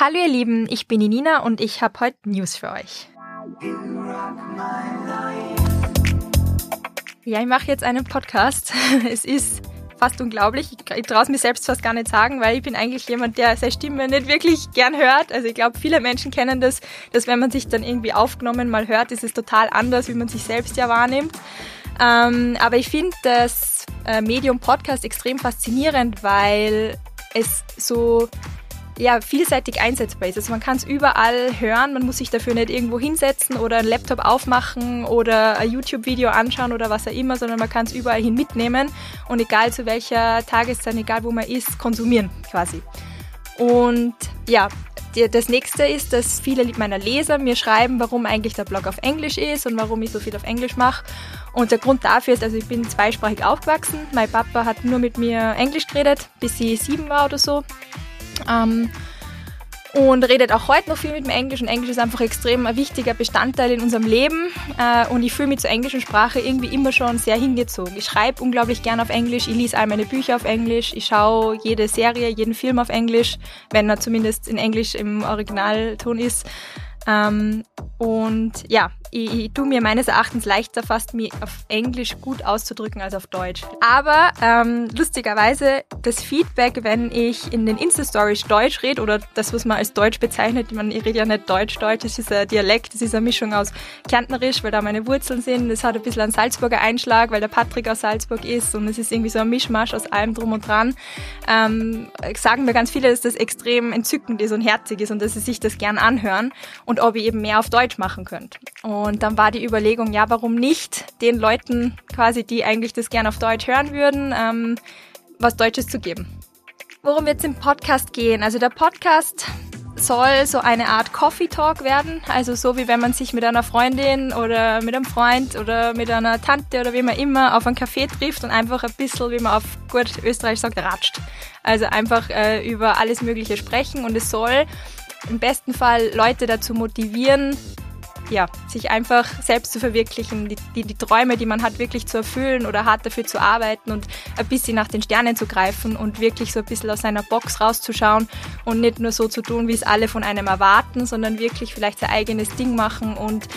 Hallo ihr Lieben, ich bin die Nina und ich habe heute News für euch. Ja, ich mache jetzt einen Podcast. Es ist fast unglaublich. Ich traue es mir selbst fast gar nicht sagen, weil ich bin eigentlich jemand, der seine Stimme nicht wirklich gern hört. Also ich glaube, viele Menschen kennen das, dass wenn man sich dann irgendwie aufgenommen mal hört, ist es total anders, wie man sich selbst ja wahrnimmt. Ähm, aber ich finde das äh, Medium Podcast extrem faszinierend, weil es so ja, vielseitig einsetzbar ist. Also man kann es überall hören, man muss sich dafür nicht irgendwo hinsetzen oder einen Laptop aufmachen oder ein YouTube-Video anschauen oder was auch immer, sondern man kann es überall hin mitnehmen und egal zu welcher Tageszeit, egal wo man ist, konsumieren quasi. Und ja, das nächste ist, dass viele meiner Leser mir schreiben, warum eigentlich der Blog auf Englisch ist und warum ich so viel auf Englisch mache. Und der Grund dafür ist, also ich bin zweisprachig aufgewachsen. Mein Papa hat nur mit mir Englisch geredet, bis ich sieben war oder so. Ähm, und redet auch heute noch viel mit dem Englisch und Englisch ist einfach extrem ein wichtiger Bestandteil in unserem Leben äh, und ich fühle mich zur englischen Sprache irgendwie immer schon sehr hingezogen. Ich schreibe unglaublich gern auf Englisch, ich lese all meine Bücher auf Englisch, ich schaue jede Serie, jeden Film auf Englisch, wenn er zumindest in Englisch im Originalton ist. Ähm, und ja, ich, ich tue mir meines Erachtens leichter fast, mich auf Englisch gut auszudrücken als auf Deutsch. Aber ähm, lustigerweise, das Feedback, wenn ich in den Insta-Stories Deutsch rede oder das, was man als Deutsch bezeichnet, man, ich rede ja nicht Deutsch-Deutsch, das ist ein Dialekt, das ist eine Mischung aus Kärntnerisch, weil da meine Wurzeln sind, das hat ein bisschen einen Salzburger Einschlag, weil der Patrick aus Salzburg ist und es ist irgendwie so ein Mischmasch aus allem drum und dran. Ähm, sagen mir ganz viele, dass das extrem entzückend ist und herzig ist und dass sie sich das gern anhören und ob ich eben mehr auf Deutsch machen könnte. Und dann war die Überlegung, ja, warum nicht den Leuten quasi, die eigentlich das gerne auf Deutsch hören würden, ähm, was Deutsches zu geben. Worum wird es im Podcast gehen? Also der Podcast soll so eine Art Coffee Talk werden. Also so wie wenn man sich mit einer Freundin oder mit einem Freund oder mit einer Tante oder wie man immer auf einen Café trifft und einfach ein bisschen, wie man auf gut Österreich sagt, ratscht. Also einfach äh, über alles Mögliche sprechen und es soll im besten Fall Leute dazu motivieren, ja, sich einfach selbst zu verwirklichen, die, die, die, Träume, die man hat, wirklich zu erfüllen oder hart dafür zu arbeiten und ein bisschen nach den Sternen zu greifen und wirklich so ein bisschen aus seiner Box rauszuschauen und nicht nur so zu tun, wie es alle von einem erwarten, sondern wirklich vielleicht sein eigenes Ding machen und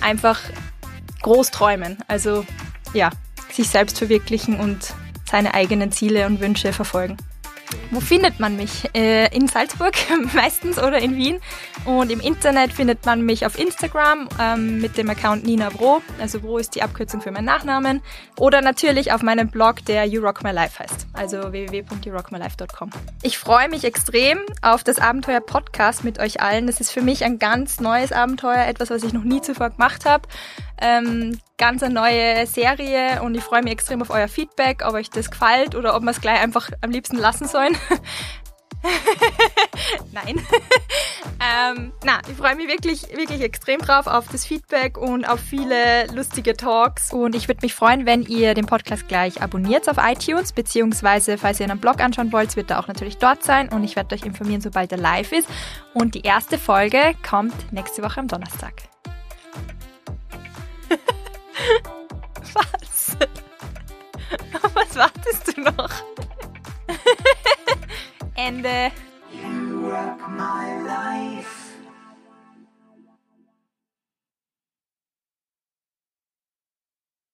einfach groß träumen. Also ja, sich selbst verwirklichen und seine eigenen Ziele und Wünsche verfolgen. Wo findet man mich? Äh, in Salzburg meistens oder in Wien. Und im Internet findet man mich auf Instagram ähm, mit dem Account Nina Bro. Also Bro ist die Abkürzung für meinen Nachnamen. Oder natürlich auf meinem Blog, der You Rock My Life heißt. Also www.yourockmylife.com. Ich freue mich extrem auf das Abenteuer Podcast mit euch allen. Das ist für mich ein ganz neues Abenteuer, etwas, was ich noch nie zuvor gemacht habe. Ähm, ganz eine neue Serie und ich freue mich extrem auf euer Feedback, ob euch das gefällt oder ob wir es gleich einfach am liebsten lassen sollen. Nein. ähm, na, ich freue mich wirklich, wirklich extrem drauf auf das Feedback und auf viele lustige Talks. Und ich würde mich freuen, wenn ihr den Podcast gleich abonniert auf iTunes, beziehungsweise falls ihr einen Blog anschauen wollt, wird er auch natürlich dort sein. Und ich werde euch informieren, sobald er live ist. Und die erste Folge kommt nächste Woche am Donnerstag. Was wartest du noch? Ende.